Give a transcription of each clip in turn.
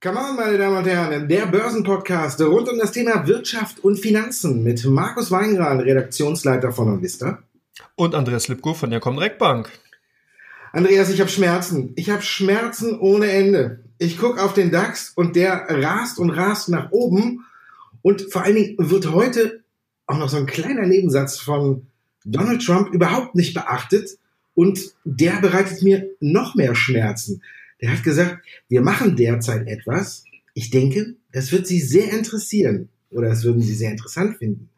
Come on, meine Damen und Herren, der Börsenpodcast rund um das Thema Wirtschaft und Finanzen mit Markus Weingran, Redaktionsleiter von Onvista. Und Andreas Lipko von der Comdirect Bank. Andreas, ich habe Schmerzen. Ich habe Schmerzen ohne Ende. Ich gucke auf den DAX und der rast und rast nach oben. Und vor allen Dingen wird heute auch noch so ein kleiner Nebensatz von Donald Trump überhaupt nicht beachtet. Und der bereitet mir noch mehr Schmerzen. Der hat gesagt, wir machen derzeit etwas. Ich denke, das wird Sie sehr interessieren oder das würden Sie sehr interessant finden.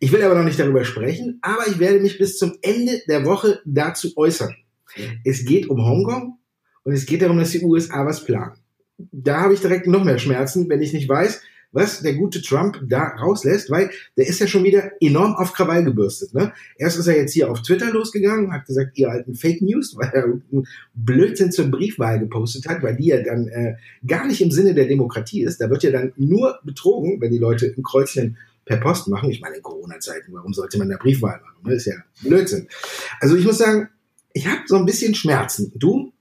Ich will aber noch nicht darüber sprechen, aber ich werde mich bis zum Ende der Woche dazu äußern. Es geht um Hongkong und es geht darum, dass die USA was planen. Da habe ich direkt noch mehr Schmerzen, wenn ich nicht weiß, was der gute Trump da rauslässt, weil der ist ja schon wieder enorm auf Krawall gebürstet. Ne? Erst ist er jetzt hier auf Twitter losgegangen, hat gesagt, ihr alten Fake News, weil er einen Blödsinn zur Briefwahl gepostet hat, weil die ja dann äh, gar nicht im Sinne der Demokratie ist. Da wird ja dann nur betrogen, wenn die Leute ein Kreuzchen per Post machen. Ich meine, in Corona-Zeiten, warum sollte man da Briefwahl machen? Das ne? ist ja Blödsinn. Also ich muss sagen, ich habe so ein bisschen Schmerzen. Du?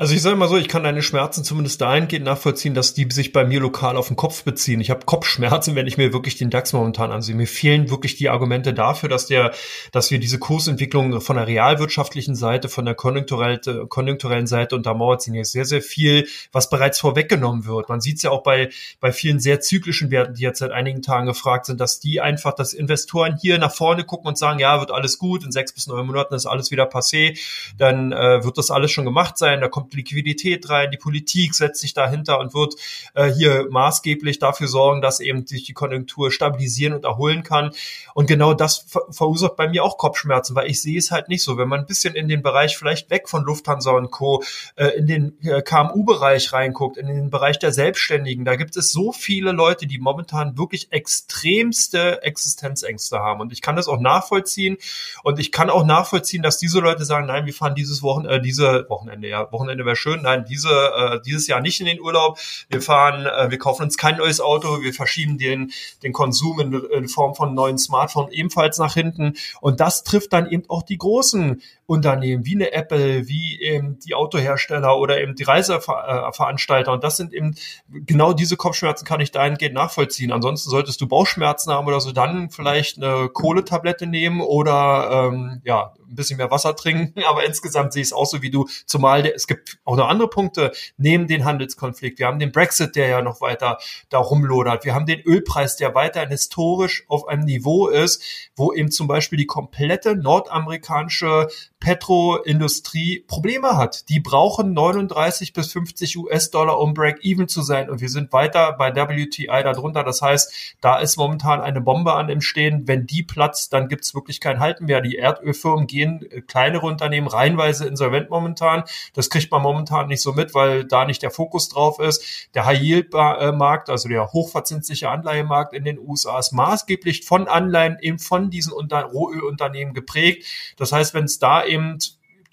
Also ich sage mal so, ich kann deine Schmerzen zumindest dahingehend nachvollziehen, dass die sich bei mir lokal auf den Kopf beziehen. Ich habe Kopfschmerzen, wenn ich mir wirklich den DAX momentan ansehe. Mir fehlen wirklich die Argumente dafür, dass der, dass wir diese Kursentwicklung von der realwirtschaftlichen Seite, von der konjunkturellen, konjunkturellen Seite untermauert sind. Hier ist sehr, sehr viel, was bereits vorweggenommen wird. Man sieht es ja auch bei, bei vielen sehr zyklischen Werten, die jetzt seit einigen Tagen gefragt sind, dass die einfach, dass Investoren hier nach vorne gucken und sagen, ja, wird alles gut, in sechs bis neun Monaten ist alles wieder passé, dann äh, wird das alles schon gemacht sein, da kommt kommt Liquidität rein, die Politik setzt sich dahinter und wird äh, hier maßgeblich dafür sorgen, dass eben sich die Konjunktur stabilisieren und erholen kann. Und genau das ver verursacht bei mir auch Kopfschmerzen, weil ich sehe es halt nicht so. Wenn man ein bisschen in den Bereich vielleicht weg von Lufthansa und Co., äh, in den äh, KMU-Bereich reinguckt, in den Bereich der Selbstständigen, da gibt es so viele Leute, die momentan wirklich extremste Existenzängste haben. Und ich kann das auch nachvollziehen. Und ich kann auch nachvollziehen, dass diese Leute sagen, nein, wir fahren dieses Wochenende, äh, diese Wochenende, ja, Wochenende Wochenende wäre schön. Nein, diese, äh, dieses Jahr nicht in den Urlaub. Wir fahren, äh, wir kaufen uns kein neues Auto, wir verschieben den, den Konsum in, in Form von neuen Smartphones ebenfalls nach hinten. Und das trifft dann eben auch die großen Unternehmen, wie eine Apple, wie eben die Autohersteller oder eben die Reiseveranstalter. Und das sind eben genau diese Kopfschmerzen kann ich dahingehend nachvollziehen. Ansonsten solltest du Bauchschmerzen haben oder so, dann vielleicht eine Kohletablette nehmen oder ähm, ja, ein bisschen mehr Wasser trinken. Aber insgesamt sehe ich es auch so wie du, zumal der, es gibt auch noch andere Punkte neben den Handelskonflikt. Wir haben den Brexit, der ja noch weiter da rumlodert. Wir haben den Ölpreis, der weiterhin historisch auf einem Niveau ist, wo eben zum Beispiel die komplette nordamerikanische Petroindustrie Probleme hat. Die brauchen 39 bis 50 US-Dollar, um Break-Even zu sein. Und wir sind weiter bei WTI darunter. Das heißt, da ist momentan eine Bombe an im Stehen. Wenn die platzt, dann gibt es wirklich kein Halten mehr. Die Erdölfirmen gehen, äh, kleinere Unternehmen, reihenweise insolvent momentan. Das kriegt man momentan nicht so mit, weil da nicht der Fokus drauf ist. Der High-Yield-Markt, also der hochverzinsliche Anleihemarkt in den USA ist maßgeblich von Anleihen eben von diesen Rohölunternehmen geprägt. Das heißt, wenn es da eben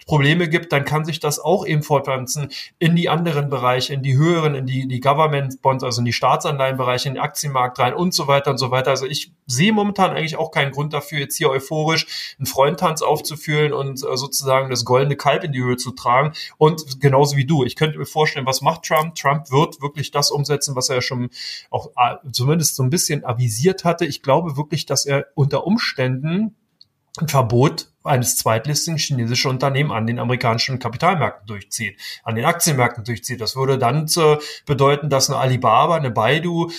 Probleme gibt, dann kann sich das auch eben fortpflanzen in die anderen Bereiche, in die höheren, in die, die Government Bonds, also in die Staatsanleihenbereiche, in den Aktienmarkt rein und so weiter und so weiter. Also ich sehe momentan eigentlich auch keinen Grund dafür, jetzt hier euphorisch einen Freundtanz aufzuführen und äh, sozusagen das goldene Kalb in die Höhe zu tragen. Und genauso wie du, ich könnte mir vorstellen, was macht Trump? Trump wird wirklich das umsetzen, was er schon auch äh, zumindest so ein bisschen avisiert hatte. Ich glaube wirklich, dass er unter Umständen ein Verbot eines zweitlistigen chinesischen Unternehmen an den amerikanischen Kapitalmärkten durchzieht, an den Aktienmärkten durchzieht. Das würde dann zu bedeuten, dass eine Alibaba, eine Baidu,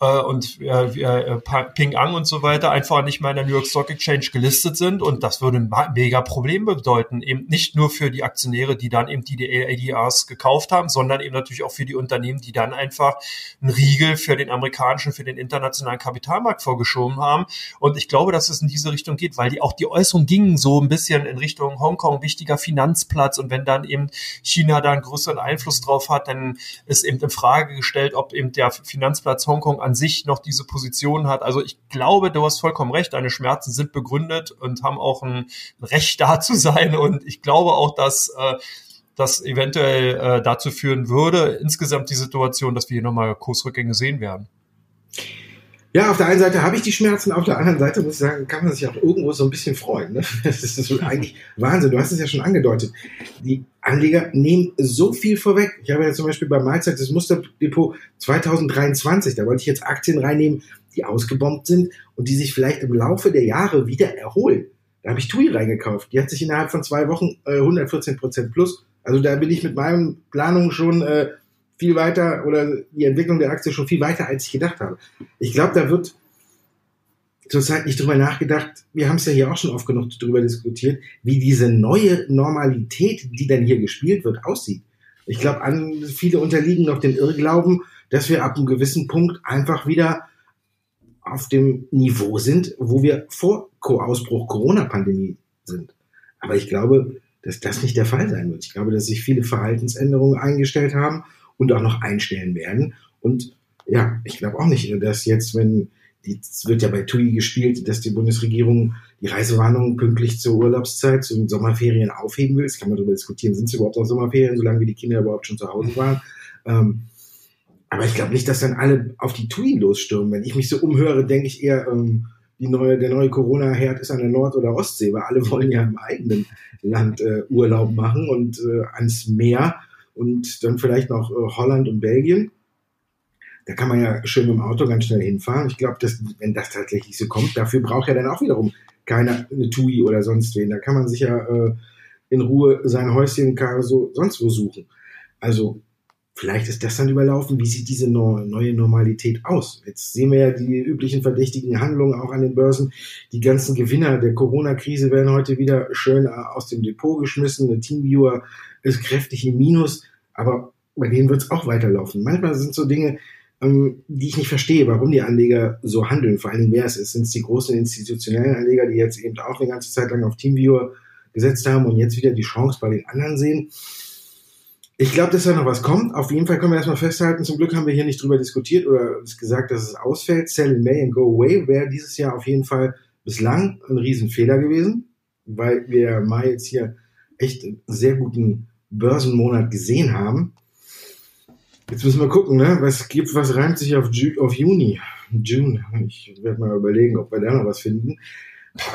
äh, und äh, äh, Ping An und so weiter einfach nicht mehr in der New York Stock Exchange gelistet sind. Und das würde ein mega Problem bedeuten, eben nicht nur für die Aktionäre, die dann eben die ADRs gekauft haben, sondern eben natürlich auch für die Unternehmen, die dann einfach einen Riegel für den amerikanischen, für den internationalen Kapitalmarkt vorgeschoben haben. Und ich glaube, dass es in diese Richtung geht, weil die auch die Äußerungen gingen so ein bisschen in Richtung Hongkong, wichtiger Finanzplatz. Und wenn dann eben China da einen größeren Einfluss drauf hat, dann ist eben in Frage gestellt, ob eben der Finanzplatz Hongkong an sich noch diese Position hat. Also ich glaube, du hast vollkommen recht, deine Schmerzen sind begründet und haben auch ein Recht da zu sein. Und ich glaube auch, dass äh, das eventuell äh, dazu führen würde, insgesamt die Situation, dass wir hier nochmal Kursrückgänge sehen werden. Ja, auf der einen Seite habe ich die Schmerzen, auf der anderen Seite muss ich sagen, kann man sich auch irgendwo so ein bisschen freuen. Ne? Das ist eigentlich Wahnsinn. Du hast es ja schon angedeutet. Die Anleger nehmen so viel vorweg. Ich habe ja zum Beispiel bei Mahlzeit das Musterdepot 2023, da wollte ich jetzt Aktien reinnehmen, die ausgebombt sind und die sich vielleicht im Laufe der Jahre wieder erholen. Da habe ich TUI reingekauft. Die hat sich innerhalb von zwei Wochen äh, 114 Prozent plus. Also da bin ich mit meinen Planungen schon äh, viel weiter oder die Entwicklung der Aktie schon viel weiter, als ich gedacht habe. Ich glaube, da wird zurzeit nicht drüber nachgedacht. Wir haben es ja hier auch schon oft genug drüber diskutiert, wie diese neue Normalität, die dann hier gespielt wird, aussieht. Ich glaube, viele unterliegen noch den Irrglauben, dass wir ab einem gewissen Punkt einfach wieder auf dem Niveau sind, wo wir vor Ausbruch Corona-Pandemie sind. Aber ich glaube, dass das nicht der Fall sein wird. Ich glaube, dass sich viele Verhaltensänderungen eingestellt haben und auch noch einstellen werden. Und ja, ich glaube auch nicht, dass jetzt, wenn die, wird ja bei TUI gespielt, dass die Bundesregierung die Reisewarnung pünktlich zur Urlaubszeit, zu den Sommerferien aufheben will. Das kann man darüber diskutieren. Sind es überhaupt noch Sommerferien, solange wie die Kinder überhaupt schon zu Hause waren? Ähm, aber ich glaube nicht, dass dann alle auf die TUI losstürmen. Wenn ich mich so umhöre, denke ich eher, ähm, die neue, der neue Corona-Herd ist an der Nord- oder Ostsee, weil alle wollen ja im eigenen Land äh, Urlaub machen und äh, ans Meer und dann vielleicht noch äh, Holland und Belgien. Da kann man ja schön mit dem Auto ganz schnell hinfahren. Ich glaube, dass, wenn das tatsächlich so kommt, dafür braucht ja dann auch wiederum keiner eine TUI oder sonst wen. Da kann man sich ja äh, in Ruhe sein Häuschen so sonst wo suchen. Also vielleicht ist das dann überlaufen. Wie sieht diese neue Normalität aus? Jetzt sehen wir ja die üblichen verdächtigen Handlungen auch an den Börsen. Die ganzen Gewinner der Corona-Krise werden heute wieder schön äh, aus dem Depot geschmissen. Der Teamviewer ist kräftig im Minus, aber bei denen wird es auch weiterlaufen. Manchmal sind so Dinge, ähm, die ich nicht verstehe, warum die Anleger so handeln. Vor Dingen, wer es ist. Sind es die großen institutionellen Anleger, die jetzt eben auch eine ganze Zeit lang auf Teamviewer gesetzt haben und jetzt wieder die Chance bei den anderen sehen? Ich glaube, dass da noch was kommt. Auf jeden Fall können wir erstmal festhalten. Zum Glück haben wir hier nicht drüber diskutiert oder gesagt, dass es ausfällt. Sell in May and go away wäre dieses Jahr auf jeden Fall bislang ein Riesenfehler gewesen, weil wir Mai jetzt hier echt einen sehr guten Börsenmonat gesehen haben. Jetzt müssen wir gucken, ne? was gibt, was reimt sich auf, Ju auf Juni? June. Ich werde mal überlegen, ob wir da noch was finden.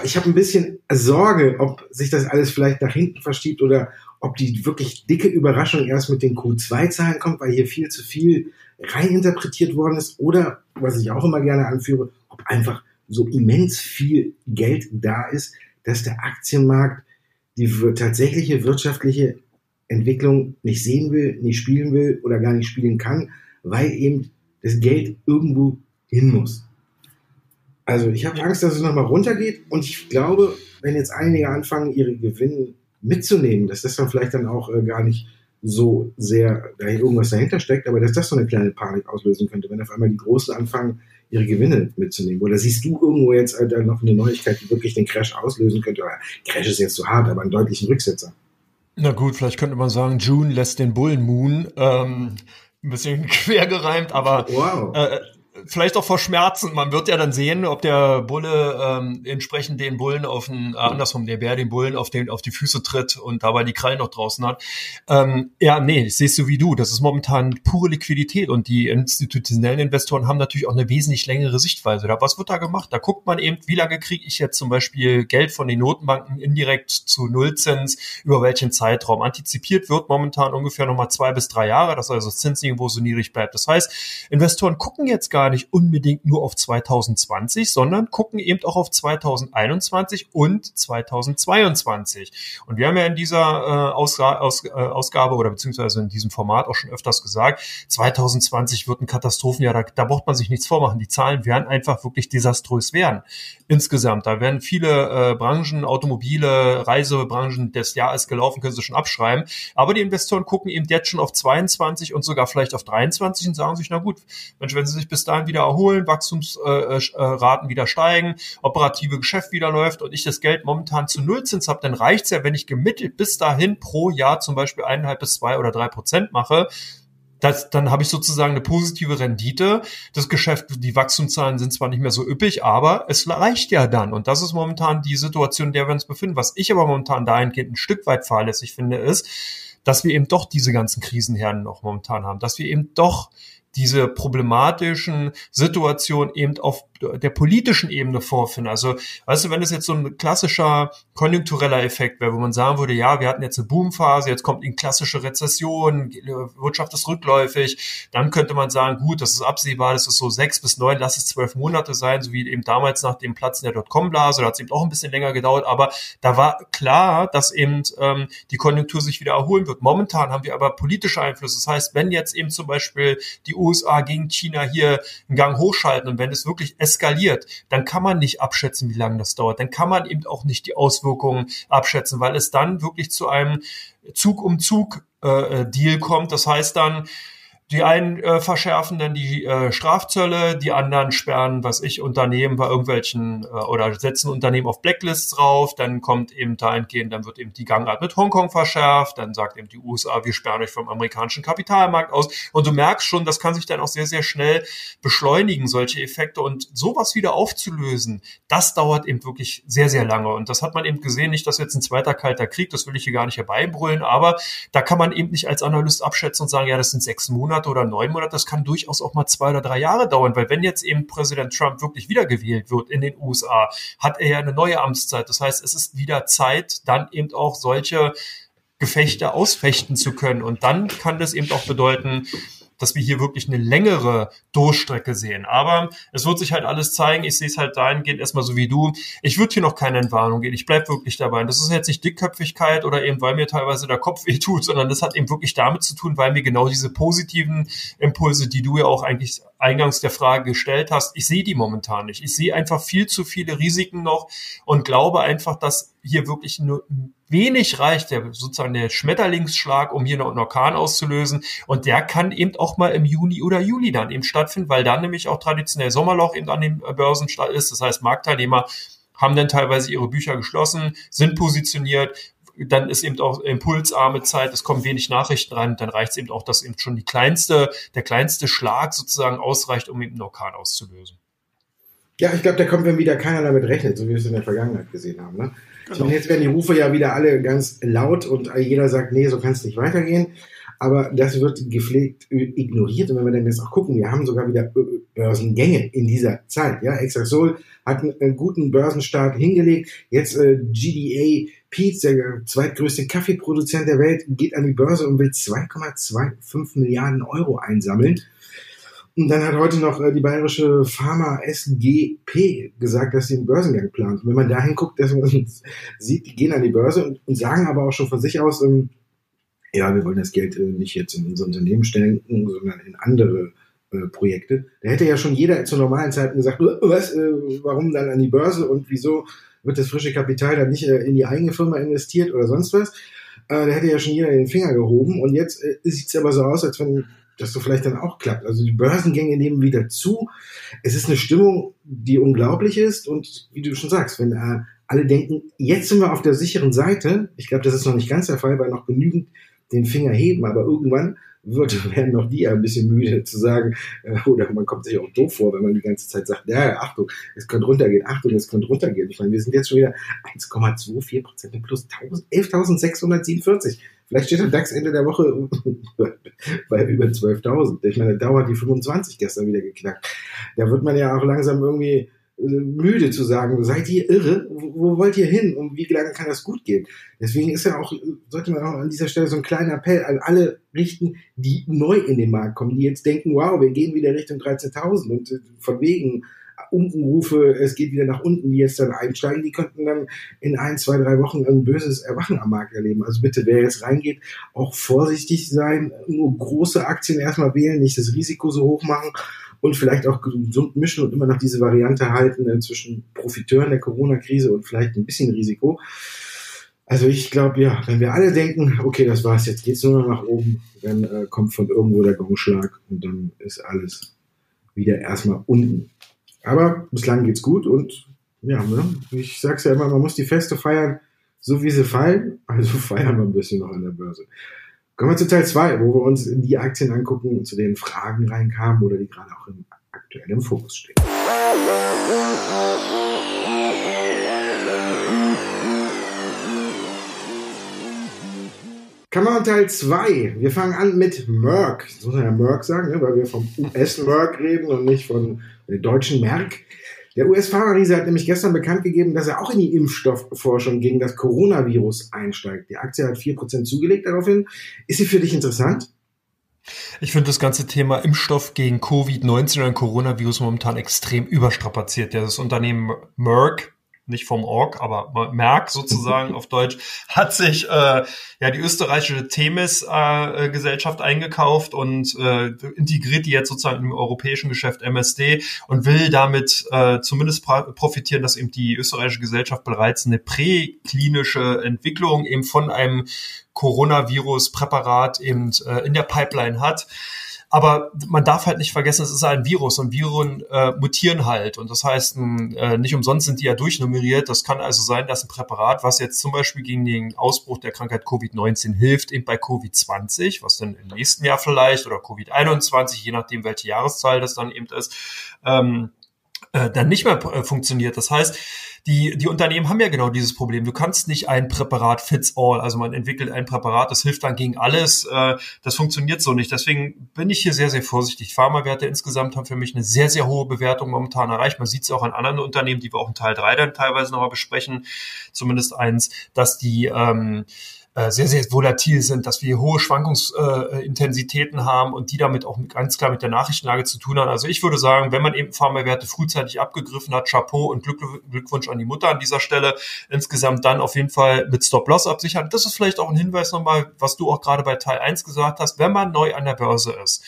Ich habe ein bisschen Sorge, ob sich das alles vielleicht nach hinten verschiebt oder ob die wirklich dicke Überraschung erst mit den Q2-Zahlen kommt, weil hier viel zu viel reininterpretiert worden ist. Oder, was ich auch immer gerne anführe, ob einfach so immens viel Geld da ist, dass der Aktienmarkt die tatsächliche wirtschaftliche Entwicklung nicht sehen will, nicht spielen will oder gar nicht spielen kann, weil eben das Geld irgendwo hin muss. Also ich habe Angst, dass es nochmal runtergeht und ich glaube, wenn jetzt einige anfangen, ihre Gewinne mitzunehmen, dass das dann vielleicht dann auch äh, gar nicht so sehr da irgendwas dahinter steckt, aber dass das so eine kleine Panik auslösen könnte, wenn auf einmal die Großen anfangen, ihre Gewinne mitzunehmen. Oder siehst du irgendwo jetzt äh, noch eine Neuigkeit, die wirklich den Crash auslösen könnte? Oder Crash ist jetzt zu hart, aber einen deutlichen Rücksetzer. Na gut, vielleicht könnte man sagen, June lässt den Bullen Moon. Ähm, ein bisschen quer gereimt, aber wow. äh, vielleicht auch vor Schmerzen. Man wird ja dann sehen, ob der Bulle ähm, entsprechend den Bullen auf den, äh, andersrum, der Bär den Bullen auf, den, auf die Füße tritt und dabei die Krallen noch draußen hat. Ähm, ja, nee, ich sehe es so wie du. Das ist momentan pure Liquidität und die institutionellen Investoren haben natürlich auch eine wesentlich längere Sichtweise. Da, was wird da gemacht? Da guckt man eben, wie lange kriege ich jetzt zum Beispiel Geld von den Notenbanken indirekt zu Nullzins, über welchen Zeitraum. Antizipiert wird momentan ungefähr nochmal zwei bis drei Jahre, dass also das Zinsniveau so niedrig bleibt. Das heißt, Investoren gucken jetzt gar nicht unbedingt nur auf 2020, sondern gucken eben auch auf 2021 und 2022. Und wir haben ja in dieser äh, Ausga Aus, äh, Ausgabe oder beziehungsweise in diesem Format auch schon öfters gesagt, 2020 wird ein Katastrophenjahr, da, da braucht man sich nichts vormachen. Die Zahlen werden einfach wirklich desaströs werden. Insgesamt, da werden viele äh, Branchen, Automobile, Reisebranchen des Jahres gelaufen, können sie schon abschreiben. Aber die Investoren gucken eben jetzt schon auf 22 und sogar vielleicht auf 23 und sagen sich, na gut, Mensch, wenn sie sich bis dahin Zahlen wieder erholen, Wachstumsraten wieder steigen, operative Geschäft wieder läuft und ich das Geld momentan zu Nullzins habe, dann reicht's ja, wenn ich gemittelt bis dahin pro Jahr zum Beispiel eineinhalb bis zwei oder drei Prozent mache. Das, dann habe ich sozusagen eine positive Rendite. Das Geschäft, die Wachstumszahlen sind zwar nicht mehr so üppig, aber es reicht ja dann. Und das ist momentan die Situation, in der wir uns befinden. Was ich aber momentan dahingehend ein Stück weit fahrlässig finde, ist, dass wir eben doch diese ganzen Krisenherden noch momentan haben, dass wir eben doch diese problematischen Situationen eben auf der politischen Ebene vorfinden. Also, weißt du, wenn es jetzt so ein klassischer konjunktureller Effekt wäre, wo man sagen würde, ja, wir hatten jetzt eine Boomphase, jetzt kommt eine klassische Rezession, Wirtschaft ist rückläufig, dann könnte man sagen, gut, das ist absehbar, das ist so sechs bis neun, lass es zwölf Monate sein, so wie eben damals nach dem Platzen der Dotcom-Blase, da hat es eben auch ein bisschen länger gedauert, aber da war klar, dass eben ähm, die Konjunktur sich wieder erholen wird. Momentan haben wir aber politische Einflüsse. Das heißt, wenn jetzt eben zum Beispiel die USA gegen China hier einen Gang hochschalten und wenn es wirklich eskaliert, dann kann man nicht abschätzen, wie lange das dauert. Dann kann man eben auch nicht die Auswirkungen abschätzen, weil es dann wirklich zu einem Zug um Zug äh, Deal kommt. Das heißt dann, die einen äh, verschärfen dann die äh, Strafzölle, die anderen sperren, was ich, Unternehmen bei irgendwelchen äh, oder setzen Unternehmen auf Blacklists drauf. Dann kommt eben dahingehend, dann wird eben die Gangart mit Hongkong verschärft. Dann sagt eben die USA, wir sperren euch vom amerikanischen Kapitalmarkt aus. Und du merkst schon, das kann sich dann auch sehr, sehr schnell beschleunigen, solche Effekte. Und sowas wieder aufzulösen, das dauert eben wirklich sehr, sehr lange. Und das hat man eben gesehen, nicht, dass jetzt ein zweiter kalter Krieg, das will ich hier gar nicht herbeibrüllen, aber da kann man eben nicht als Analyst abschätzen und sagen, ja, das sind sechs Monate Monate oder neun Monate, das kann durchaus auch mal zwei oder drei Jahre dauern, weil wenn jetzt eben Präsident Trump wirklich wiedergewählt wird in den USA, hat er ja eine neue Amtszeit. Das heißt, es ist wieder Zeit, dann eben auch solche Gefechte ausfechten zu können. Und dann kann das eben auch bedeuten, dass wir hier wirklich eine längere Durchstrecke sehen. Aber es wird sich halt alles zeigen. Ich sehe es halt dahingehend erstmal so wie du. Ich würde hier noch keine Entwarnung gehen. Ich bleibe wirklich dabei. Und das ist jetzt nicht Dickköpfigkeit oder eben, weil mir teilweise der Kopf weh tut, sondern das hat eben wirklich damit zu tun, weil mir genau diese positiven Impulse, die du ja auch eigentlich eingangs der Frage gestellt hast, ich sehe die momentan nicht. Ich sehe einfach viel zu viele Risiken noch und glaube einfach, dass hier wirklich nur wenig reicht, der sozusagen der Schmetterlingsschlag, um hier noch einen Orkan auszulösen. Und der kann eben auch mal im Juni oder Juli dann eben stattfinden, weil dann nämlich auch traditionell Sommerloch eben an den Börsen ist. Das heißt, Marktteilnehmer haben dann teilweise ihre Bücher geschlossen, sind positioniert, dann ist eben auch impulsarme Zeit, es kommen wenig Nachrichten rein, dann reicht es eben auch, dass eben schon die kleinste, der kleinste Schlag sozusagen ausreicht, um eben einen Orkan auszulösen. Ja, ich glaube, da kommt, wenn wieder keiner damit rechnet, so wie wir es in der Vergangenheit gesehen haben. Ne? Genau. Und jetzt werden die Rufe ja wieder alle ganz laut und jeder sagt, nee, so kann es nicht weitergehen. Aber das wird gepflegt ignoriert. Und wenn wir dann jetzt auch gucken, wir haben sogar wieder Börsengänge in dieser Zeit. Ja, Exasol hat einen, guten Börsenstart hingelegt. Jetzt äh, GDA Peets, der zweitgrößte Kaffeeproduzent der Welt, geht an die Börse und will 2,25 Milliarden Euro einsammeln. Und dann hat heute noch äh, die bayerische Pharma SGP gesagt, dass sie einen Börsengang plant. Und wenn man da hinguckt, dass man sieht, die gehen an die Börse und, und sagen aber auch schon von sich aus, ähm, ja, wir wollen das Geld äh, nicht jetzt in unser Unternehmen stellen, sondern in andere äh, Projekte. Da hätte ja schon jeder zu normalen Zeiten gesagt, was, äh, warum dann an die Börse und wieso wird das frische Kapital dann nicht äh, in die eigene Firma investiert oder sonst was. Äh, da hätte ja schon jeder den Finger gehoben. Und jetzt äh, sieht es aber so aus, als wenn das so vielleicht dann auch klappt. Also die Börsengänge nehmen wieder zu. Es ist eine Stimmung, die unglaublich ist. Und wie du schon sagst, wenn äh, alle denken, jetzt sind wir auf der sicheren Seite, ich glaube, das ist noch nicht ganz der Fall, weil noch genügend den Finger heben, aber irgendwann wird, werden noch die ein bisschen müde zu sagen, äh, oder man kommt sich auch doof vor, wenn man die ganze Zeit sagt, ja, Achtung, es könnte runtergehen, Achtung, es könnte runtergehen. Ich meine, wir sind jetzt schon wieder 1,24 Prozent plus 11.647. Vielleicht steht der DAX Ende der Woche bei über 12.000. Ich meine, der dauert die 25 gestern wieder geknackt. Da wird man ja auch langsam irgendwie äh, müde zu sagen, seid ihr irre? Wo, wollt ihr hin? Und wie lange kann das gut gehen? Deswegen ist ja auch, sollte man auch an dieser Stelle so einen kleinen Appell an alle richten, die neu in den Markt kommen, die jetzt denken, wow, wir gehen wieder Richtung 13.000 und äh, von wegen Unkenrufe, es geht wieder nach unten, die jetzt dann einsteigen, die könnten dann in ein, zwei, drei Wochen ein böses Erwachen am Markt erleben. Also bitte, wer jetzt reingeht, auch vorsichtig sein, nur große Aktien erstmal wählen, nicht das Risiko so hoch machen und vielleicht auch gesund mischen und immer noch diese Variante halten äh, zwischen Profiteuren der Corona-Krise und vielleicht ein bisschen Risiko. Also ich glaube, ja, wenn wir alle denken, okay, das war's, jetzt geht's nur noch nach oben, dann äh, kommt von irgendwo der Gongschlag und dann ist alles wieder erstmal unten. Aber bislang geht's gut und ja, ne? ich sag's ja immer, man muss die Feste feiern, so wie sie fallen. Also feiern wir ein bisschen noch an der Börse. Kommen wir zu Teil 2, wo wir uns die Aktien angucken zu den Fragen reinkamen oder die gerade auch im, aktuell im Fokus stehen. Kammer Teil 2. Wir fangen an mit Merck. Das muss man ja Merck sagen, ne? weil wir vom US-Merck reden und nicht von der deutschen Merck. Der US-Pharma-Riese hat nämlich gestern bekannt gegeben, dass er auch in die Impfstoffforschung gegen das Coronavirus einsteigt. Die Aktie hat 4% zugelegt daraufhin. Ist sie für dich interessant? Ich finde das ganze Thema Impfstoff gegen Covid-19 und Coronavirus momentan extrem überstrapaziert. Das Unternehmen Merck nicht vom Org, aber Merck sozusagen auf Deutsch, hat sich äh, ja die österreichische Themis-Gesellschaft äh, eingekauft und äh, integriert die jetzt sozusagen im europäischen Geschäft MSD und will damit äh, zumindest profitieren, dass eben die österreichische Gesellschaft bereits eine präklinische Entwicklung eben von einem Coronavirus-Präparat eben äh, in der Pipeline hat. Aber man darf halt nicht vergessen, es ist ein Virus und Viren äh, mutieren halt. Und das heißt, äh, nicht umsonst sind die ja durchnummeriert. Das kann also sein, dass ein Präparat, was jetzt zum Beispiel gegen den Ausbruch der Krankheit Covid-19 hilft, eben bei Covid-20, was dann im nächsten Jahr vielleicht, oder Covid-21, je nachdem, welche Jahreszahl das dann eben ist, ähm, äh, dann nicht mehr äh, funktioniert. Das heißt, die, die Unternehmen haben ja genau dieses Problem. Du kannst nicht ein Präparat fits all, also man entwickelt ein Präparat, das hilft dann gegen alles. Äh, das funktioniert so nicht. Deswegen bin ich hier sehr, sehr vorsichtig. Pharmawerte insgesamt haben für mich eine sehr, sehr hohe Bewertung momentan erreicht. Man sieht es auch an anderen Unternehmen, die wir auch in Teil 3 dann teilweise nochmal besprechen. Zumindest eins, dass die ähm, äh, sehr, sehr volatil sind, dass wir hohe Schwankungsintensitäten äh, haben und die damit auch ganz klar mit der Nachrichtenlage zu tun haben. Also ich würde sagen, wenn man eben Pharmawerte frühzeitig abgegriffen hat, Chapeau und Glück, Glückwunsch an die Mutter an dieser Stelle. Insgesamt dann auf jeden Fall mit Stop-Loss absichern. Das ist vielleicht auch ein Hinweis nochmal, was du auch gerade bei Teil 1 gesagt hast, wenn man neu an der Börse ist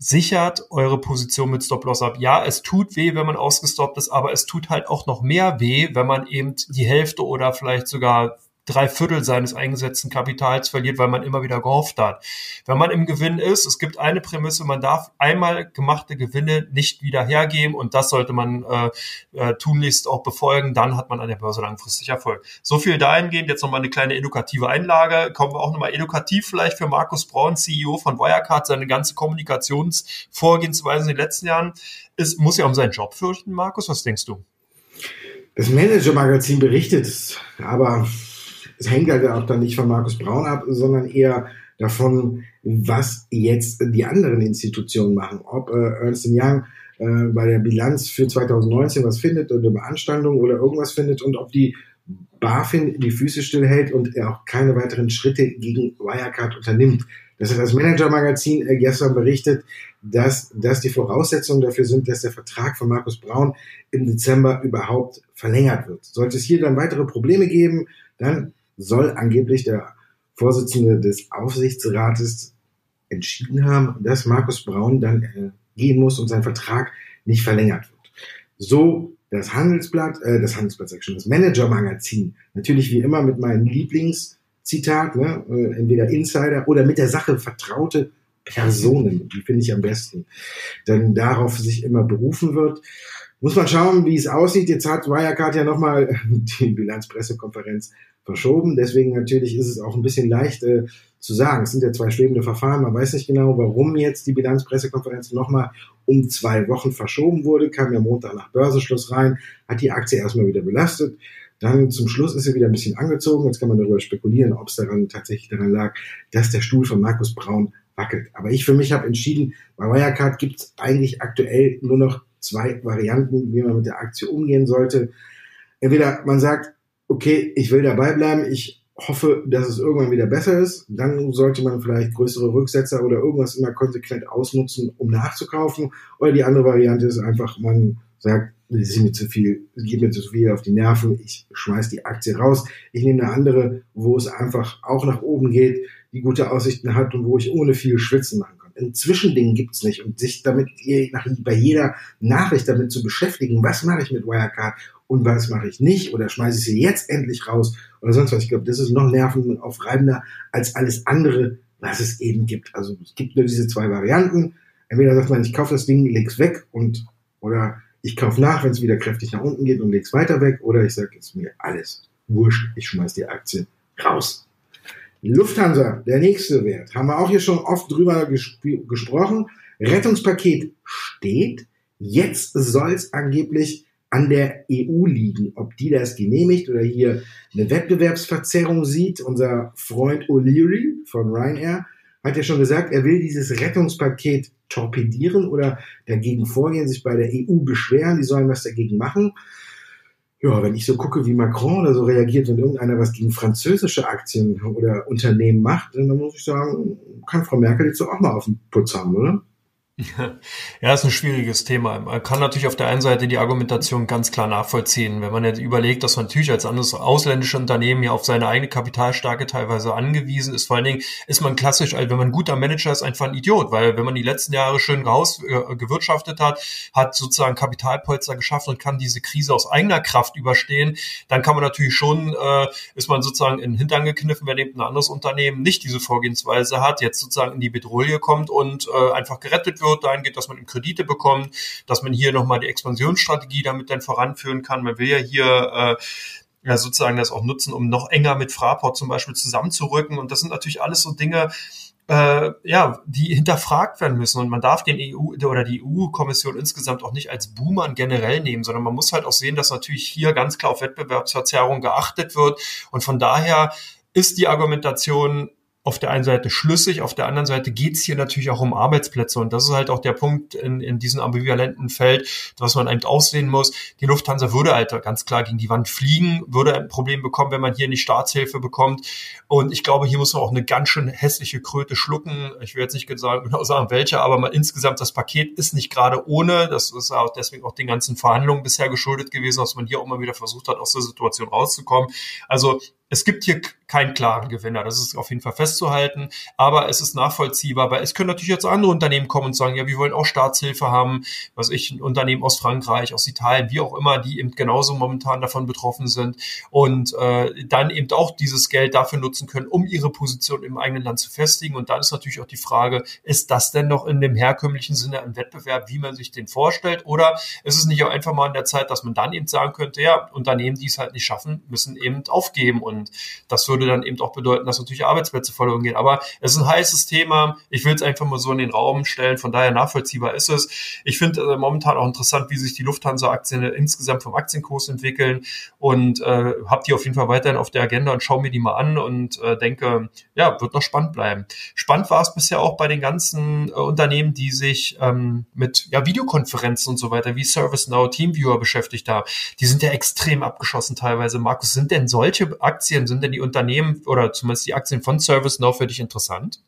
sichert eure Position mit Stop-Loss ab. Ja, es tut weh, wenn man ausgestoppt ist, aber es tut halt auch noch mehr weh, wenn man eben die Hälfte oder vielleicht sogar drei Viertel seines eingesetzten Kapitals verliert, weil man immer wieder gehofft hat. Wenn man im Gewinn ist, es gibt eine Prämisse, man darf einmal gemachte Gewinne nicht wieder hergeben und das sollte man äh, äh, tunlichst auch befolgen, dann hat man an der Börse langfristig Erfolg. So viel dahingehend, jetzt nochmal eine kleine edukative Einlage, kommen wir auch nochmal edukativ vielleicht für Markus Braun, CEO von Wirecard, seine ganze Kommunikationsvorgehensweise in den letzten Jahren, ist, muss ja um seinen Job fürchten, Markus, was denkst du? Das Manager-Magazin berichtet, aber es hängt halt auch dann nicht von Markus Braun ab, sondern eher davon, was jetzt die anderen Institutionen machen. Ob äh, Ernst Young äh, bei der Bilanz für 2019 was findet oder Beanstandung oder irgendwas findet und ob die BaFin die Füße stillhält und er auch keine weiteren Schritte gegen Wirecard unternimmt. Das hat das Manager-Magazin äh, gestern berichtet, dass, dass die Voraussetzungen dafür sind, dass der Vertrag von Markus Braun im Dezember überhaupt verlängert wird. Sollte es hier dann weitere Probleme geben, dann soll angeblich der Vorsitzende des Aufsichtsrates entschieden haben, dass Markus Braun dann äh, gehen muss und sein Vertrag nicht verlängert wird. So das Handelsblatt, äh, das Handelsblatt sag ich schon, das Manager-Magazin, natürlich wie immer mit meinem Lieblingszitat, ne, äh, entweder Insider oder mit der Sache vertraute Personen, die finde ich am besten, denn darauf sich immer berufen wird. Muss man schauen, wie es aussieht. Jetzt hat Wirecard ja nochmal die Bilanzpressekonferenz verschoben. Deswegen natürlich ist es auch ein bisschen leicht äh, zu sagen. Es sind ja zwei schwebende Verfahren. Man weiß nicht genau, warum jetzt die Bilanzpressekonferenz nochmal um zwei Wochen verschoben wurde. Kam ja Montag nach Börsenschluss rein, hat die Aktie erstmal wieder belastet. Dann zum Schluss ist sie wieder ein bisschen angezogen. Jetzt kann man darüber spekulieren, ob es daran tatsächlich daran lag, dass der Stuhl von Markus Braun wackelt. Aber ich für mich habe entschieden, bei Wirecard gibt es eigentlich aktuell nur noch zwei Varianten, wie man mit der Aktie umgehen sollte. Entweder man sagt, okay, ich will dabei bleiben, ich hoffe, dass es irgendwann wieder besser ist, dann sollte man vielleicht größere Rücksetzer oder irgendwas immer konsequent ausnutzen, um nachzukaufen. Oder die andere Variante ist einfach, man sagt, es ist mir zu viel, es geht mir zu viel auf die Nerven, ich schmeiß die Aktie raus. Ich nehme eine andere, wo es einfach auch nach oben geht, die gute Aussichten hat und wo ich ohne viel Schwitzen kann. Ein Zwischending gibt's nicht und sich damit bei jeder Nachricht damit zu beschäftigen, was mache ich mit Wirecard und was mache ich nicht oder schmeiße ich sie jetzt endlich raus oder sonst was. Ich glaube, das ist noch nervenaufreibender als alles andere, was es eben gibt. Also es gibt nur diese zwei Varianten. Entweder sagt man, ich kaufe das Ding, leg's weg und oder ich kaufe nach, wenn es wieder kräftig nach unten geht und leg's weiter weg oder ich sage, es mir alles wurscht, ich schmeiß die Aktie raus. Lufthansa, der nächste Wert, haben wir auch hier schon oft drüber gesp gesprochen. Rettungspaket steht. Jetzt soll es angeblich an der EU liegen, ob die das genehmigt oder hier eine Wettbewerbsverzerrung sieht. Unser Freund O'Leary von Ryanair hat ja schon gesagt, er will dieses Rettungspaket torpedieren oder dagegen vorgehen, sich bei der EU beschweren, die sollen was dagegen machen. Ja, wenn ich so gucke, wie Macron oder so reagiert, wenn irgendeiner was gegen französische Aktien oder Unternehmen macht, dann muss ich sagen, kann Frau Merkel jetzt auch mal auf den Putz haben, oder? Ja, ist ein schwieriges Thema. Man kann natürlich auf der einen Seite die Argumentation ganz klar nachvollziehen. Wenn man jetzt überlegt, dass man natürlich als anderes ausländische Unternehmen ja auf seine eigene Kapitalstärke teilweise angewiesen ist. Vor allen Dingen ist man klassisch, also wenn man ein guter Manager ist, einfach ein Idiot, weil wenn man die letzten Jahre schön gehaus, äh, gewirtschaftet hat, hat sozusagen Kapitalpolster geschaffen und kann diese Krise aus eigener Kraft überstehen, dann kann man natürlich schon, äh, ist man sozusagen in den Hintern gekniffen, wenn eben ein anderes Unternehmen nicht diese Vorgehensweise hat, jetzt sozusagen in die Bedrohung kommt und äh, einfach gerettet wird wird, dahingehend, dass man Kredite bekommt, dass man hier nochmal die Expansionsstrategie damit dann voranführen kann. Man will ja hier äh, ja, sozusagen das auch nutzen, um noch enger mit Fraport zum Beispiel zusammenzurücken. Und das sind natürlich alles so Dinge, äh, ja, die hinterfragt werden müssen. Und man darf den EU oder die EU-Kommission insgesamt auch nicht als Boomer generell nehmen, sondern man muss halt auch sehen, dass natürlich hier ganz klar auf Wettbewerbsverzerrung geachtet wird. Und von daher ist die Argumentation auf der einen Seite schlüssig, auf der anderen Seite geht es hier natürlich auch um Arbeitsplätze und das ist halt auch der Punkt in, in diesem ambivalenten Feld, was man eben aussehen muss. Die Lufthansa würde halt ganz klar gegen die Wand fliegen, würde ein Problem bekommen, wenn man hier nicht Staatshilfe bekommt und ich glaube, hier muss man auch eine ganz schön hässliche Kröte schlucken. Ich will jetzt nicht genau sagen, welche, aber mal insgesamt das Paket ist nicht gerade ohne. Das ist auch deswegen auch den ganzen Verhandlungen bisher geschuldet gewesen, dass man hier auch mal wieder versucht hat, aus der Situation rauszukommen. Also es gibt hier keinen klaren Gewinner. Das ist auf jeden Fall festzuhalten. Aber es ist nachvollziehbar. Weil es können natürlich jetzt andere Unternehmen kommen und sagen, ja, wir wollen auch Staatshilfe haben. Was ich, ein Unternehmen aus Frankreich, aus Italien, wie auch immer, die eben genauso momentan davon betroffen sind. Und äh, dann eben auch dieses Geld dafür nutzen können, um ihre Position im eigenen Land zu festigen. Und dann ist natürlich auch die Frage, ist das denn noch in dem herkömmlichen Sinne ein Wettbewerb, wie man sich den vorstellt? Oder ist es nicht auch einfach mal in der Zeit, dass man dann eben sagen könnte, ja, Unternehmen, die es halt nicht schaffen, müssen eben aufgeben und und das würde dann eben auch bedeuten, dass natürlich Arbeitsplätze verloren gehen. Aber es ist ein heißes Thema. Ich will es einfach mal so in den Raum stellen. Von daher nachvollziehbar ist es. Ich finde äh, momentan auch interessant, wie sich die Lufthansa-Aktien insgesamt vom Aktienkurs entwickeln und äh, habe die auf jeden Fall weiterhin auf der Agenda und schaue mir die mal an und äh, denke, ja, wird noch spannend bleiben. Spannend war es bisher auch bei den ganzen äh, Unternehmen, die sich ähm, mit ja, Videokonferenzen und so weiter wie ServiceNow, Teamviewer beschäftigt haben. Die sind ja extrem abgeschossen teilweise. Markus, sind denn solche Aktien Aktien, sind denn die Unternehmen oder zumindest die Aktien von ServiceNow für dich interessant?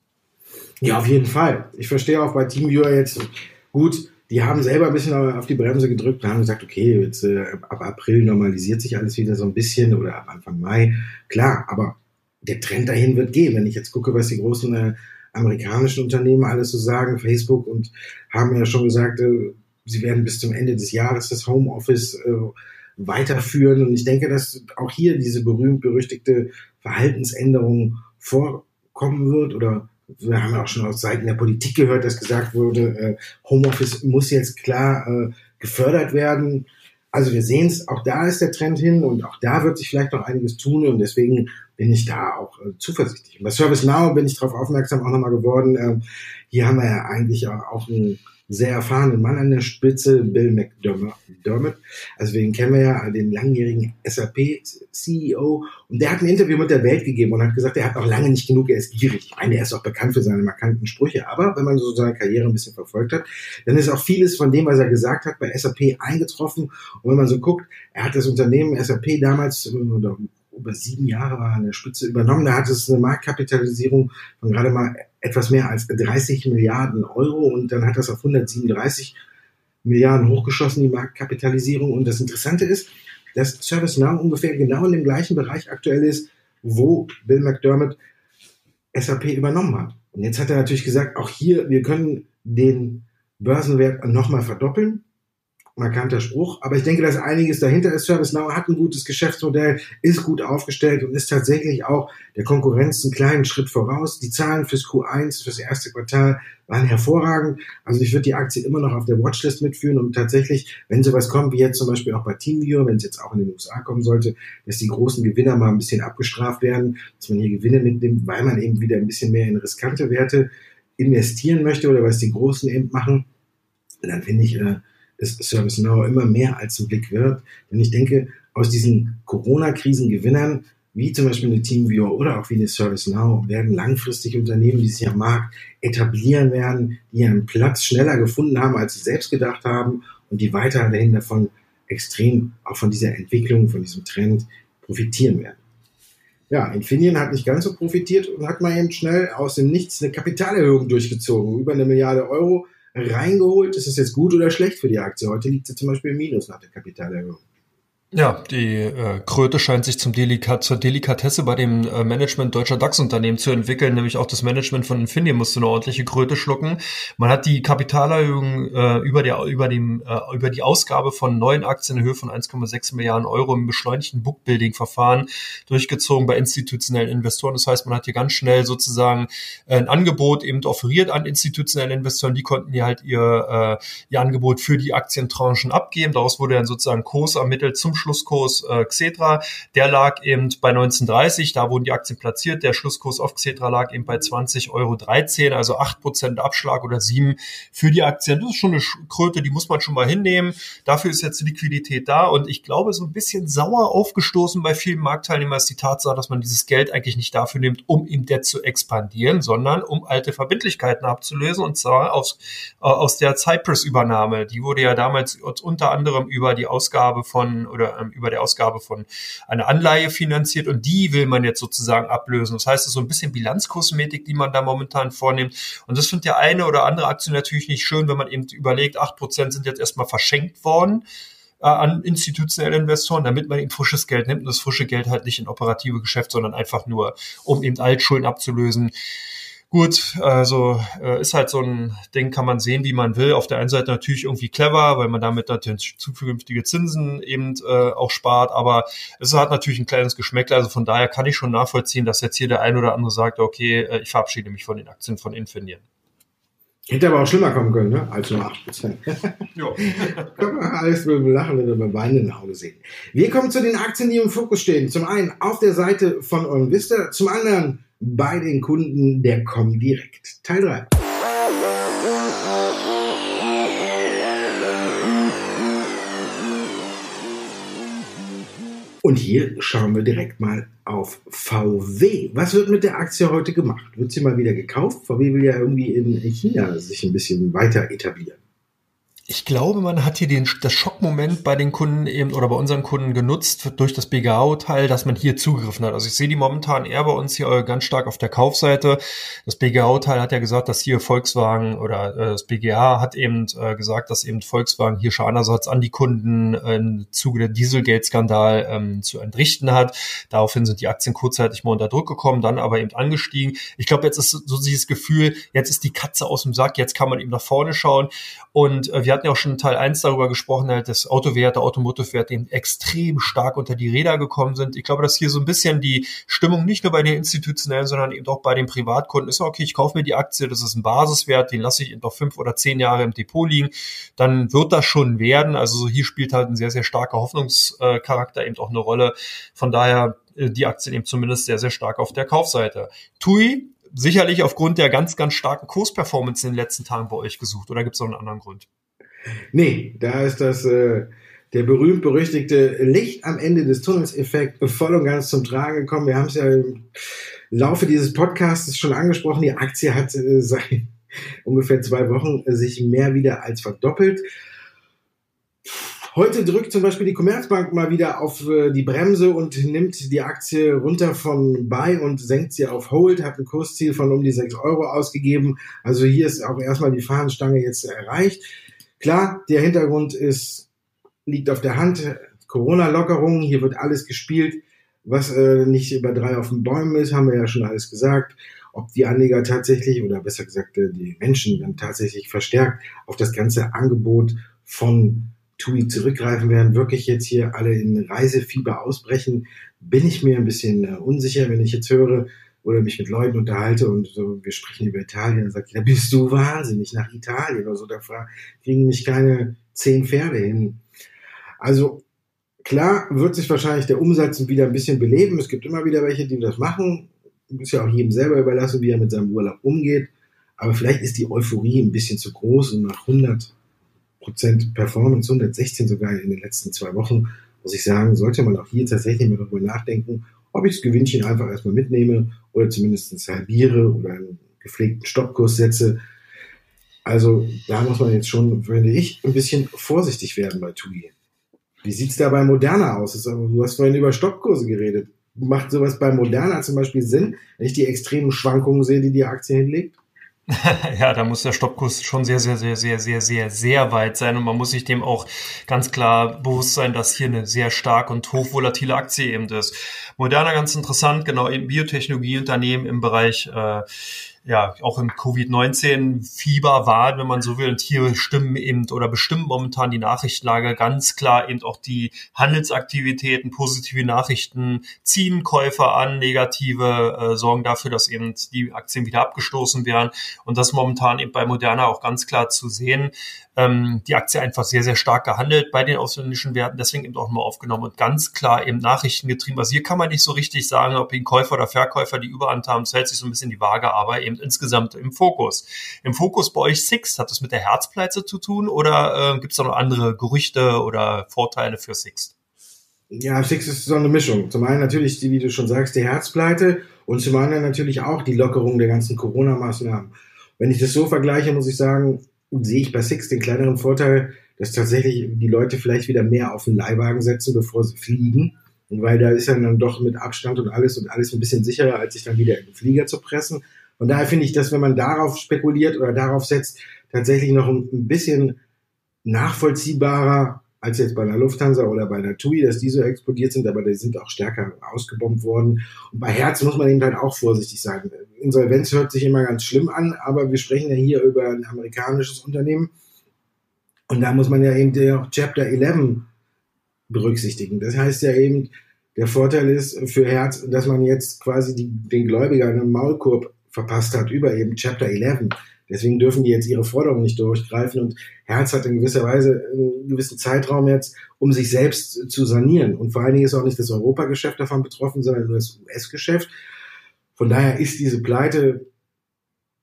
Ja, auf jeden Fall. Ich verstehe auch bei TeamViewer jetzt gut, die haben selber ein bisschen auf die Bremse gedrückt und haben gesagt, okay, jetzt äh, ab April normalisiert sich alles wieder so ein bisschen oder ab Anfang Mai. Klar, aber der Trend dahin wird gehen. Wenn ich jetzt gucke, was die großen äh, amerikanischen Unternehmen alles so sagen, Facebook und haben ja schon gesagt, äh, sie werden bis zum Ende des Jahres das Homeoffice äh, weiterführen. Und ich denke, dass auch hier diese berühmt-berüchtigte Verhaltensänderung vorkommen wird oder wir haben auch schon aus Seiten der Politik gehört, dass gesagt wurde, äh, Homeoffice muss jetzt klar äh, gefördert werden. Also wir sehen es, auch da ist der Trend hin und auch da wird sich vielleicht noch einiges tun und deswegen bin ich da auch äh, zuversichtlich. Und bei ServiceNow bin ich darauf aufmerksam auch nochmal geworden. Äh, hier haben wir ja eigentlich auch ein sehr erfahrenen Mann an der Spitze, Bill McDermott. Also den kennen wir ja, den langjährigen SAP-CEO. Und der hat ein Interview mit der Welt gegeben und hat gesagt, er hat noch lange nicht genug, er ist gierig. Ich meine, er ist auch bekannt für seine markanten Sprüche. Aber wenn man so seine Karriere ein bisschen verfolgt hat, dann ist auch vieles von dem, was er gesagt hat, bei SAP eingetroffen. Und wenn man so guckt, er hat das Unternehmen SAP damals, äh, über sieben Jahre war an der Spitze übernommen. Da hat es eine Marktkapitalisierung von gerade mal etwas mehr als 30 Milliarden Euro und dann hat das auf 137 Milliarden hochgeschossen, die Marktkapitalisierung. Und das Interessante ist, dass ServiceNow ungefähr genau in dem gleichen Bereich aktuell ist, wo Bill McDermott SAP übernommen hat. Und jetzt hat er natürlich gesagt, auch hier, wir können den Börsenwert nochmal verdoppeln markanter Spruch. Aber ich denke, dass einiges dahinter ist. ServiceNow hat ein gutes Geschäftsmodell, ist gut aufgestellt und ist tatsächlich auch der Konkurrenz einen kleinen Schritt voraus. Die Zahlen fürs Q1, fürs erste Quartal waren hervorragend. Also ich würde die Aktie immer noch auf der Watchlist mitführen und tatsächlich, wenn sowas kommt, wie jetzt zum Beispiel auch bei TeamViewer, wenn es jetzt auch in den USA kommen sollte, dass die großen Gewinner mal ein bisschen abgestraft werden, dass man hier Gewinne mitnimmt, weil man eben wieder ein bisschen mehr in riskante Werte investieren möchte oder was die Großen eben machen, dann finde ich, äh, des ServiceNow immer mehr als ein Blick wird. Denn ich denke, aus diesen Corona-Krisen-Gewinnern, wie zum Beispiel eine TeamViewer oder auch wie eine ServiceNow, werden langfristig Unternehmen, die sich am Markt etablieren werden, die ihren Platz schneller gefunden haben, als sie selbst gedacht haben und die weiterhin davon extrem auch von dieser Entwicklung, von diesem Trend profitieren werden. Ja, Infineon hat nicht ganz so profitiert und hat mal eben schnell aus dem Nichts eine Kapitalerhöhung durchgezogen. Über eine Milliarde Euro reingeholt. Ist das jetzt gut oder schlecht für die Aktie? Heute liegt sie zum Beispiel im Minus nach der Kapitalerhöhung. Ja, die äh, Kröte scheint sich zum Delikat zur Delikatesse bei dem äh, Management deutscher DAX-Unternehmen zu entwickeln, nämlich auch das Management von Infineon musste eine ordentliche Kröte schlucken. Man hat die Kapitalerhöhung äh, über, der, über, dem, äh, über die Ausgabe von neuen Aktien in Höhe von 1,6 Milliarden Euro im beschleunigten Bookbuilding-Verfahren durchgezogen bei institutionellen Investoren. Das heißt, man hat hier ganz schnell sozusagen ein Angebot eben offeriert an institutionelle Investoren. Die konnten hier halt ihr, äh, ihr Angebot für die Aktientranchen abgeben. Daraus wurde dann sozusagen Kurs ermittelt zum Schlusskurs äh, Xetra. Der lag eben bei 19,30, da wurden die Aktien platziert. Der Schlusskurs auf Xetra lag eben bei 20,13 Euro, also 8% Abschlag oder 7 für die Aktien. Das ist schon eine Kröte, die muss man schon mal hinnehmen. Dafür ist jetzt Liquidität da und ich glaube, so ein bisschen sauer aufgestoßen bei vielen Marktteilnehmern ist die Tatsache, dass man dieses Geld eigentlich nicht dafür nimmt, um im Debt zu expandieren, sondern um alte Verbindlichkeiten abzulösen und zwar aus, äh, aus der Cypress-Übernahme. Die wurde ja damals unter anderem über die Ausgabe von oder ähm, über der Ausgabe von einer Anleihe finanziert und die will man jetzt sozusagen ablösen. Das heißt, es ist so ein bisschen Bilanzkosmetik, die man da momentan vornimmt. Und das findet der eine oder andere Aktie natürlich nicht schön, wenn man eben überlegt, acht Prozent sind jetzt erstmal verschenkt worden äh, an institutionelle Investoren, damit man eben frisches Geld nimmt und das frische Geld halt nicht in operative Geschäft, sondern einfach nur, um eben Altschulden abzulösen. Gut, also äh, ist halt so ein Ding, kann man sehen, wie man will. Auf der einen Seite natürlich irgendwie clever, weil man damit natürlich zukünftige Zinsen eben äh, auch spart, aber es hat natürlich ein kleines Geschmäckle. Also von daher kann ich schon nachvollziehen, dass jetzt hier der ein oder andere sagt, okay, äh, ich verabschiede mich von den Aktien von Infineon. Hätte aber auch schlimmer kommen können, ne? als nur 8%. ja. Kann man alles mit dem Lachen oder beim weinenden Auge sehen. Wir kommen zu den Aktien, die im Fokus stehen. Zum einen auf der Seite von Vista, zum anderen bei den Kunden der Comdirect. Teil 3. Und hier schauen wir direkt mal auf VW. Was wird mit der Aktie heute gemacht? Wird sie mal wieder gekauft? VW will ja irgendwie in China sich ein bisschen weiter etablieren ich glaube, man hat hier den, das Schockmoment bei den Kunden eben oder bei unseren Kunden genutzt durch das BGA-Urteil, dass man hier zugegriffen hat. Also ich sehe die momentan eher bei uns hier ganz stark auf der Kaufseite. Das BGA-Urteil hat ja gesagt, dass hier Volkswagen oder äh, das BGA hat eben äh, gesagt, dass eben Volkswagen hier Schadenersatz an die Kunden äh, im Zuge der Dieselgate-Skandal ähm, zu entrichten hat. Daraufhin sind die Aktien kurzzeitig mal unter Druck gekommen, dann aber eben angestiegen. Ich glaube, jetzt ist so dieses Gefühl, jetzt ist die Katze aus dem Sack, jetzt kann man eben nach vorne schauen. Und äh, wir hatten ja auch schon Teil 1 darüber gesprochen, halt, dass Autowerte, Automotive-Werte eben extrem stark unter die Räder gekommen sind. Ich glaube, dass hier so ein bisschen die Stimmung nicht nur bei den institutionellen, sondern eben auch bei den Privatkunden ist, okay, ich kaufe mir die Aktie, das ist ein Basiswert, den lasse ich eben noch fünf oder zehn Jahre im Depot liegen, dann wird das schon werden. Also hier spielt halt ein sehr, sehr starker Hoffnungscharakter eben auch eine Rolle. Von daher äh, die Aktien eben zumindest sehr, sehr stark auf der Kaufseite. TUI sicherlich aufgrund der ganz, ganz starken Kursperformance in den letzten Tagen bei euch gesucht oder gibt es noch einen anderen Grund? Nee, da ist das äh, der berühmt-berüchtigte Licht am Ende des Tunnels-Effekt voll und ganz zum Tragen gekommen. Wir haben es ja im Laufe dieses Podcasts schon angesprochen. Die Aktie hat äh, seit ungefähr zwei Wochen äh, sich mehr wieder als verdoppelt. Heute drückt zum Beispiel die Commerzbank mal wieder auf äh, die Bremse und nimmt die Aktie runter von Buy und senkt sie auf Hold, hat ein Kursziel von um die 6 Euro ausgegeben. Also hier ist auch erstmal die Fahnenstange jetzt erreicht. Klar, der Hintergrund ist, liegt auf der Hand. Corona-Lockerungen, hier wird alles gespielt, was äh, nicht über drei auf den Bäumen ist, haben wir ja schon alles gesagt. Ob die Anleger tatsächlich, oder besser gesagt, äh, die Menschen dann tatsächlich verstärkt auf das ganze Angebot von TUI zurückgreifen werden, wirklich jetzt hier alle in Reisefieber ausbrechen, bin ich mir ein bisschen äh, unsicher, wenn ich jetzt höre, oder mich mit Leuten unterhalte und so, wir sprechen über Italien, dann sagt da bist du wahnsinnig nach Italien oder so, da kriegen mich keine zehn Pferde hin. Also klar wird sich wahrscheinlich der Umsatz wieder ein bisschen beleben. Es gibt immer wieder welche, die das machen. Ist ja auch jedem selber überlassen, wie er mit seinem Urlaub umgeht. Aber vielleicht ist die Euphorie ein bisschen zu groß und nach 100 Prozent Performance, 116 sogar in den letzten zwei Wochen, muss ich sagen, sollte man auch hier tatsächlich mal darüber nachdenken, ob ich das Gewinnchen einfach erstmal mitnehme oder zumindest halbiere oder einen gepflegten Stoppkurs setze. Also da muss man jetzt schon, finde ich, ein bisschen vorsichtig werden bei TUI. Wie sieht's da bei Moderna aus? Du hast vorhin über Stoppkurse geredet. Macht sowas bei Moderna zum Beispiel Sinn, wenn ich die extremen Schwankungen sehe, die die Aktie hinlegt? ja, da muss der Stoppkurs schon sehr, sehr, sehr, sehr, sehr, sehr, sehr weit sein. Und man muss sich dem auch ganz klar bewusst sein, dass hier eine sehr stark und hochvolatile Aktie eben ist. Moderna ganz interessant, genau, eben Biotechnologieunternehmen im Bereich äh, ja auch im Covid-19-Fieber waren, wenn man so will. Und hier stimmen eben oder bestimmen momentan die Nachrichtenlage ganz klar eben auch die Handelsaktivitäten, positive Nachrichten ziehen Käufer an, negative äh, sorgen dafür, dass eben die Aktien wieder abgestoßen werden. Und das momentan eben bei Moderna auch ganz klar zu sehen ähm, die Aktie einfach sehr, sehr stark gehandelt bei den ausländischen Werten, deswegen eben auch mal aufgenommen und ganz klar eben Nachrichten getrieben. Also hier kann man nicht so richtig sagen, ob ein Käufer oder Verkäufer die Überhand haben, es hält sich so ein bisschen die Waage, aber eben insgesamt im Fokus. Im Fokus bei euch Six, hat das mit der Herzpleize zu tun oder äh, gibt es da noch andere Gerüchte oder Vorteile für Six? Ja, Six ist so eine Mischung. Zum einen natürlich, wie du schon sagst, die Herzpleite und zum anderen natürlich auch die Lockerung der ganzen Corona-Maßnahmen. Wenn ich das so vergleiche, muss ich sagen, sehe ich bei Six den kleineren Vorteil, dass tatsächlich die Leute vielleicht wieder mehr auf den Leihwagen setzen, bevor sie fliegen. Und weil da ist ja dann doch mit Abstand und alles und alles ein bisschen sicherer, als sich dann wieder in den Flieger zu pressen. Und daher finde ich, dass wenn man darauf spekuliert oder darauf setzt, tatsächlich noch ein, bisschen nachvollziehbarer als jetzt bei der Lufthansa oder bei der TUI, dass die so explodiert sind, aber die sind auch stärker ausgebombt worden. Und bei Herz muss man eben halt auch vorsichtig sein. Insolvenz hört sich immer ganz schlimm an, aber wir sprechen ja hier über ein amerikanisches Unternehmen. Und da muss man ja eben auch Chapter 11 berücksichtigen. Das heißt ja eben, der Vorteil ist für Herz, dass man jetzt quasi die, den Gläubiger einen Maulkorb verpasst hat über eben Chapter 11. Deswegen dürfen die jetzt ihre Forderungen nicht durchgreifen und Herz hat in gewisser Weise einen gewissen Zeitraum jetzt, um sich selbst zu sanieren. Und vor allen Dingen ist auch nicht das Europageschäft davon betroffen, sondern nur das US-Geschäft. Von daher ist diese Pleite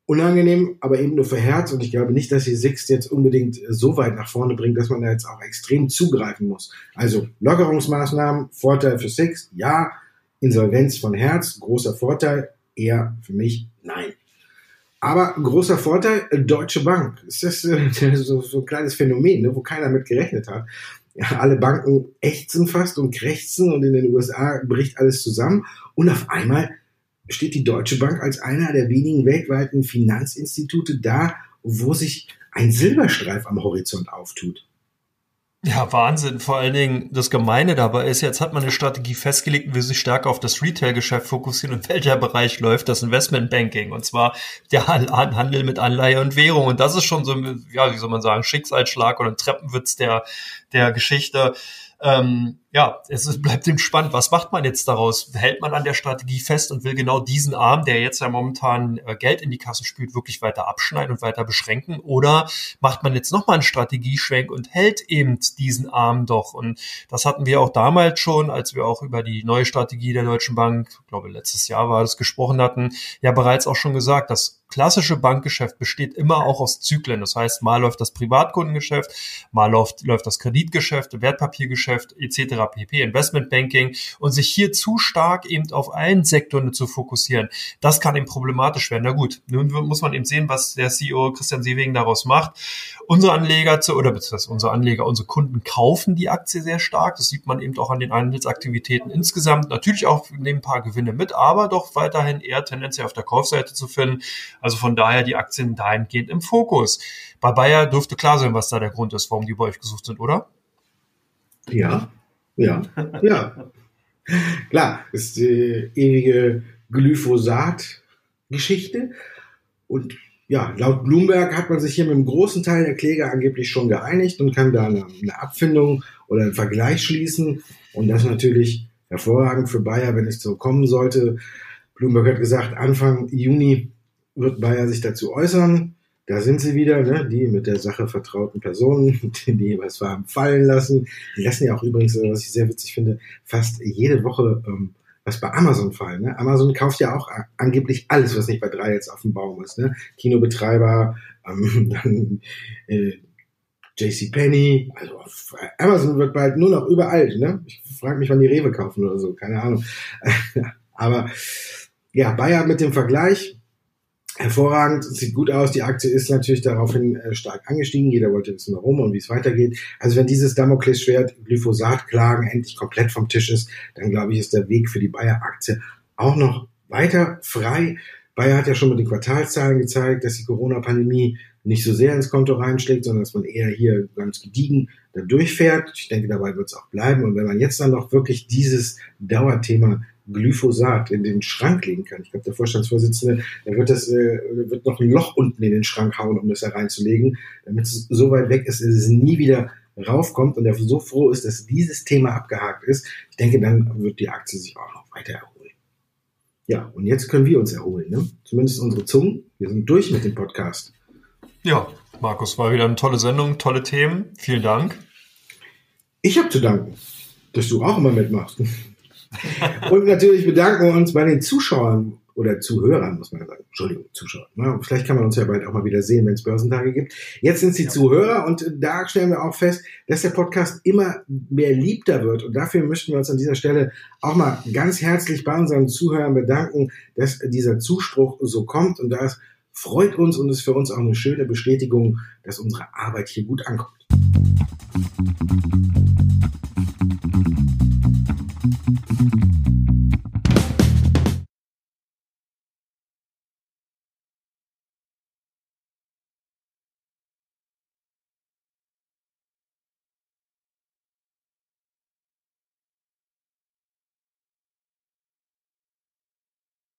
unangenehm, aber eben nur für Herz. Und ich glaube nicht, dass die Sixt jetzt unbedingt so weit nach vorne bringt, dass man da jetzt auch extrem zugreifen muss. Also Lockerungsmaßnahmen, Vorteil für Six, ja. Insolvenz von Herz, großer Vorteil, eher für mich nein. Aber großer Vorteil, äh, Deutsche Bank. Das ist äh, so, so ein kleines Phänomen, ne, wo keiner mit gerechnet hat. Ja, alle Banken ächzen fast und krächzen und in den USA bricht alles zusammen. Und auf einmal steht die Deutsche Bank als einer der wenigen weltweiten Finanzinstitute da, wo sich ein Silberstreif am Horizont auftut. Ja, Wahnsinn. Vor allen Dingen das Gemeine dabei ist, jetzt hat man eine Strategie festgelegt, will sich stärker auf das Retail-Geschäft fokussieren und welcher Bereich läuft das Investmentbanking und zwar der Handel mit Anleihe und Währung. Und das ist schon so, ja, wie soll man sagen, Schicksalsschlag oder ein Treppenwitz der, der Geschichte. Ähm, ja, es ist, bleibt ihm spannend. Was macht man jetzt daraus? Hält man an der Strategie fest und will genau diesen Arm, der jetzt ja momentan äh, Geld in die Kassen spült, wirklich weiter abschneiden und weiter beschränken? Oder macht man jetzt nochmal einen Strategieschwenk und hält eben diesen Arm doch? Und das hatten wir auch damals schon, als wir auch über die neue Strategie der Deutschen Bank, ich glaube letztes Jahr war das, gesprochen hatten, ja bereits auch schon gesagt, dass klassische Bankgeschäft besteht immer auch aus Zyklen. Das heißt, mal läuft das Privatkundengeschäft, mal läuft, läuft das Kreditgeschäft, Wertpapiergeschäft etc pp, Investmentbanking und sich hier zu stark eben auf einen Sektor zu fokussieren, das kann eben problematisch werden. Na gut, nun muss man eben sehen, was der CEO Christian Seewegen daraus macht. Unsere Anleger zu, oder beziehungsweise unsere Anleger, unsere Kunden kaufen die Aktie sehr stark. Das sieht man eben auch an den Handelsaktivitäten insgesamt. Natürlich auch nehmen ein paar Gewinne mit, aber doch weiterhin eher tendenziell auf der Kaufseite zu finden. Also von daher die Aktien dahingehend im Fokus. Bei Bayer dürfte klar sein, was da der Grund ist, warum die bei euch gesucht sind, oder? Ja, ja, ja. Klar, ist die ewige Glyphosat-Geschichte. Und ja, laut Bloomberg hat man sich hier mit einem großen Teil der Kläger angeblich schon geeinigt und kann da eine, eine Abfindung oder einen Vergleich schließen. Und das natürlich hervorragend für Bayer, wenn es so kommen sollte. Bloomberg hat gesagt, Anfang Juni wird Bayer sich dazu äußern. Da sind sie wieder, ne? die mit der Sache vertrauten Personen, die was haben fallen lassen. Die lassen ja auch übrigens, was ich sehr witzig finde, fast jede Woche ähm, was bei Amazon fallen. Ne? Amazon kauft ja auch angeblich alles, was nicht bei drei jetzt auf dem Baum ist. Ne? Kinobetreiber, ähm, dann äh, JCPenney, also Amazon wird bald nur noch überall, ne? Ich frage mich, wann die Rewe kaufen oder so, keine Ahnung. Aber ja, Bayer mit dem Vergleich, hervorragend, sieht gut aus. Die Aktie ist natürlich daraufhin äh, stark angestiegen. Jeder wollte wissen, warum und wie es weitergeht. Also wenn dieses Damoklesschwert Glyphosat-Klagen endlich komplett vom Tisch ist, dann glaube ich, ist der Weg für die Bayer-Aktie auch noch weiter frei. Bayer hat ja schon mit den Quartalszahlen gezeigt, dass die Corona-Pandemie nicht so sehr ins Konto reinschlägt, sondern dass man eher hier ganz gediegen da durchfährt. Ich denke, dabei wird es auch bleiben. Und wenn man jetzt dann noch wirklich dieses Dauerthema Glyphosat in den Schrank legen kann. Ich glaube, der Vorstandsvorsitzende, der wird das, äh, wird noch ein Loch unten in den Schrank hauen, um das da reinzulegen, damit es so weit weg ist, dass es nie wieder raufkommt und der so froh ist, dass dieses Thema abgehakt ist. Ich denke, dann wird die Aktie sich auch noch weiter erholen. Ja, und jetzt können wir uns erholen, ne? Zumindest unsere Zungen. Wir sind durch mit dem Podcast. Ja, Markus, war wieder eine tolle Sendung, tolle Themen. Vielen Dank. Ich habe zu danken, dass du auch immer mitmachst. Und natürlich bedanken wir uns bei den Zuschauern oder Zuhörern, muss man sagen. Entschuldigung, Zuschauer. Ne? Vielleicht kann man uns ja bald auch mal wieder sehen, wenn es Börsentage gibt. Jetzt sind es die ja. Zuhörer und da stellen wir auch fest, dass der Podcast immer mehr liebter wird. Und dafür möchten wir uns an dieser Stelle auch mal ganz herzlich bei unseren Zuhörern bedanken, dass dieser Zuspruch so kommt. Und das freut uns und ist für uns auch eine schöne Bestätigung, dass unsere Arbeit hier gut ankommt.